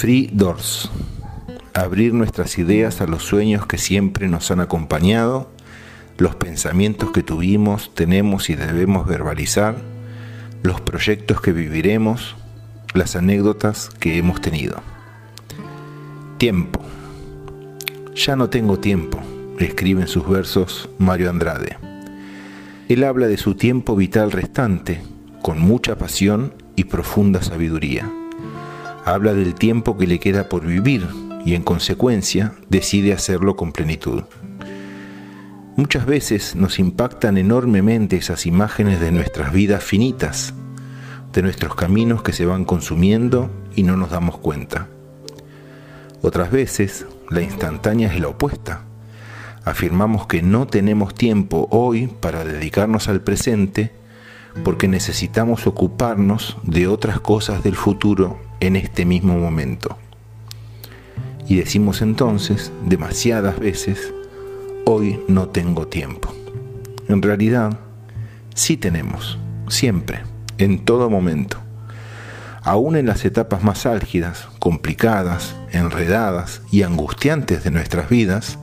Free Doors. Abrir nuestras ideas a los sueños que siempre nos han acompañado, los pensamientos que tuvimos, tenemos y debemos verbalizar, los proyectos que viviremos, las anécdotas que hemos tenido. Tiempo. Ya no tengo tiempo, escribe en sus versos Mario Andrade. Él habla de su tiempo vital restante, con mucha pasión y profunda sabiduría. Habla del tiempo que le queda por vivir y en consecuencia decide hacerlo con plenitud. Muchas veces nos impactan enormemente esas imágenes de nuestras vidas finitas, de nuestros caminos que se van consumiendo y no nos damos cuenta. Otras veces la instantánea es la opuesta. Afirmamos que no tenemos tiempo hoy para dedicarnos al presente porque necesitamos ocuparnos de otras cosas del futuro en este mismo momento. Y decimos entonces, demasiadas veces, hoy no tengo tiempo. En realidad, sí tenemos, siempre, en todo momento. Aún en las etapas más álgidas, complicadas, enredadas y angustiantes de nuestras vidas,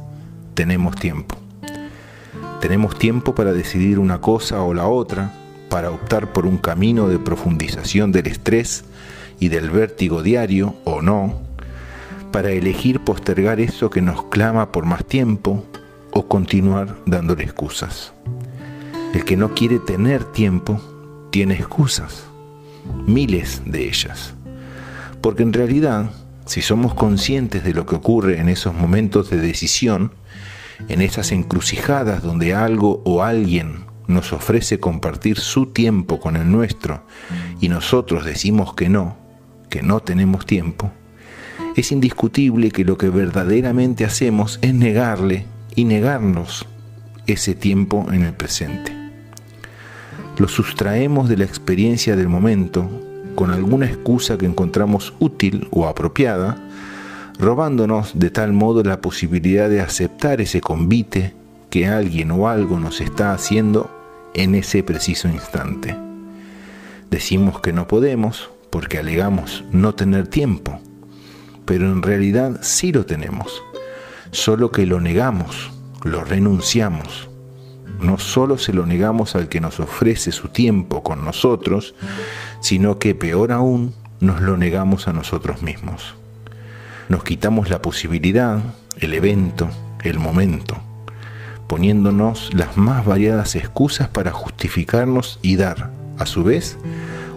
tenemos tiempo. Tenemos tiempo para decidir una cosa o la otra, para optar por un camino de profundización del estrés y del vértigo diario o no, para elegir postergar eso que nos clama por más tiempo o continuar dándole excusas. El que no quiere tener tiempo tiene excusas, miles de ellas. Porque en realidad, si somos conscientes de lo que ocurre en esos momentos de decisión, en esas encrucijadas donde algo o alguien nos ofrece compartir su tiempo con el nuestro y nosotros decimos que no, que no tenemos tiempo, es indiscutible que lo que verdaderamente hacemos es negarle y negarnos ese tiempo en el presente. Lo sustraemos de la experiencia del momento con alguna excusa que encontramos útil o apropiada, robándonos de tal modo la posibilidad de aceptar ese convite que alguien o algo nos está haciendo en ese preciso instante. Decimos que no podemos porque alegamos no tener tiempo, pero en realidad sí lo tenemos, solo que lo negamos, lo renunciamos. No solo se lo negamos al que nos ofrece su tiempo con nosotros, sino que peor aún, nos lo negamos a nosotros mismos. Nos quitamos la posibilidad, el evento, el momento, poniéndonos las más variadas excusas para justificarnos y dar, a su vez,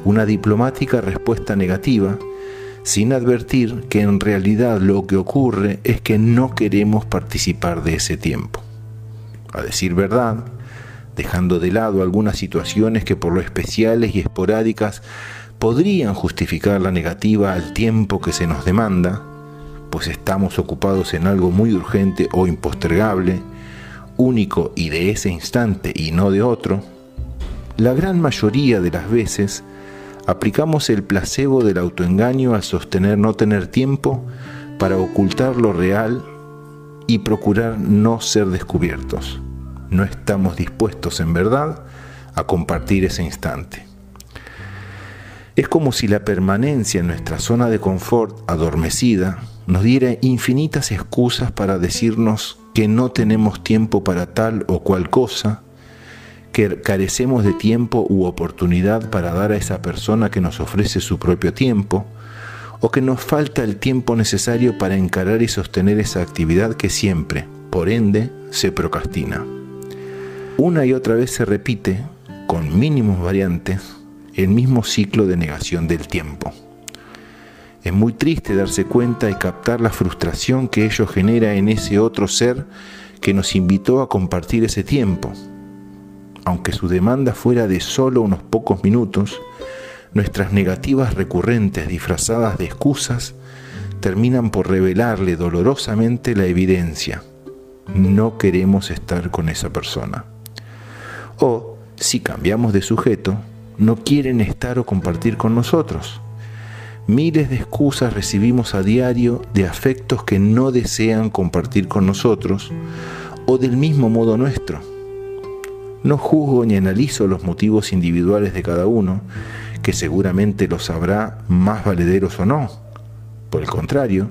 una diplomática respuesta negativa, sin advertir que en realidad lo que ocurre es que no queremos participar de ese tiempo. A decir verdad, dejando de lado algunas situaciones que por lo especiales y esporádicas podrían justificar la negativa al tiempo que se nos demanda, pues estamos ocupados en algo muy urgente o impostergable, único y de ese instante y no de otro, la gran mayoría de las veces aplicamos el placebo del autoengaño al sostener no tener tiempo para ocultar lo real y procurar no ser descubiertos. No estamos dispuestos en verdad a compartir ese instante. Es como si la permanencia en nuestra zona de confort adormecida nos diera infinitas excusas para decirnos que no tenemos tiempo para tal o cual cosa, que carecemos de tiempo u oportunidad para dar a esa persona que nos ofrece su propio tiempo, o que nos falta el tiempo necesario para encarar y sostener esa actividad que siempre, por ende, se procrastina. Una y otra vez se repite, con mínimos variantes, el mismo ciclo de negación del tiempo. Es muy triste darse cuenta y captar la frustración que ello genera en ese otro ser que nos invitó a compartir ese tiempo, aunque su demanda fuera de solo unos pocos minutos, nuestras negativas recurrentes disfrazadas de excusas terminan por revelarle dolorosamente la evidencia. No queremos estar con esa persona. O, si cambiamos de sujeto, no quieren estar o compartir con nosotros. Miles de excusas recibimos a diario de afectos que no desean compartir con nosotros o del mismo modo nuestro no juzgo ni analizo los motivos individuales de cada uno, que seguramente los habrá más valederos o no, Por el contrario,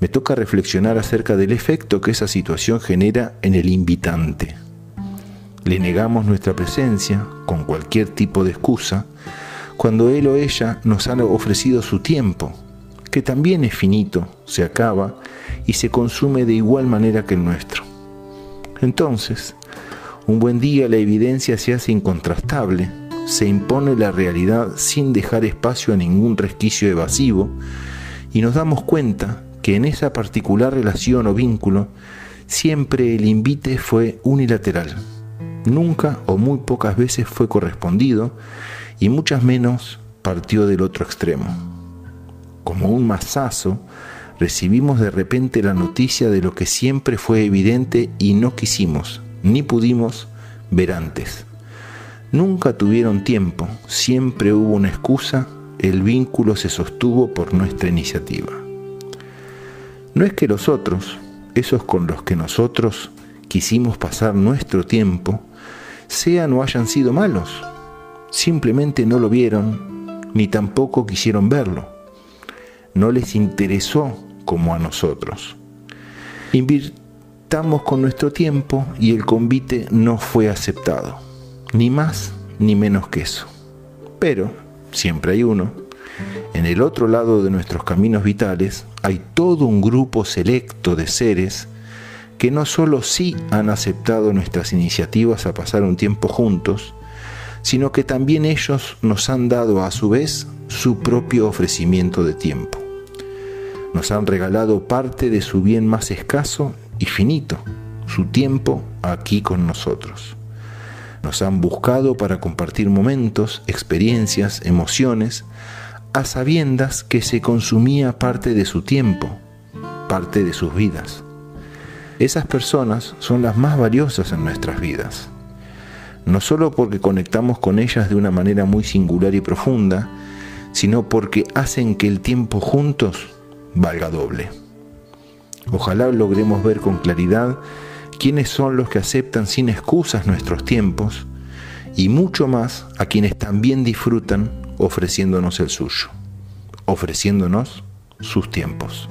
me toca reflexionar acerca del efecto que esa situación genera en el invitante. Le negamos nuestra presencia con cualquier tipo de excusa cuando él o ella nos han ofrecido su tiempo, que también es finito, se acaba y se consume de igual manera que el nuestro. Entonces, un buen día la evidencia se hace incontrastable, se impone la realidad sin dejar espacio a ningún resquicio evasivo y nos damos cuenta que en esa particular relación o vínculo siempre el invite fue unilateral. Nunca o muy pocas veces fue correspondido y muchas menos partió del otro extremo. Como un mazazo, recibimos de repente la noticia de lo que siempre fue evidente y no quisimos, ni pudimos ver antes. Nunca tuvieron tiempo, siempre hubo una excusa, el vínculo se sostuvo por nuestra iniciativa. No es que los otros, esos con los que nosotros quisimos pasar nuestro tiempo, sean o hayan sido malos. Simplemente no lo vieron, ni tampoco quisieron verlo. No les interesó como a nosotros. Invirtamos con nuestro tiempo y el convite no fue aceptado. Ni más ni menos que eso. Pero siempre hay uno en el otro lado de nuestros caminos vitales hay todo un grupo selecto de seres que no solo sí han aceptado nuestras iniciativas a pasar un tiempo juntos, sino que también ellos nos han dado a su vez su propio ofrecimiento de tiempo. Nos han regalado parte de su bien más escaso y finito, su tiempo aquí con nosotros. Nos han buscado para compartir momentos, experiencias, emociones, a sabiendas que se consumía parte de su tiempo, parte de sus vidas. Esas personas son las más valiosas en nuestras vidas, no solo porque conectamos con ellas de una manera muy singular y profunda, sino porque hacen que el tiempo juntos valga doble. Ojalá logremos ver con claridad quiénes son los que aceptan sin excusas nuestros tiempos y mucho más a quienes también disfrutan ofreciéndonos el suyo, ofreciéndonos sus tiempos.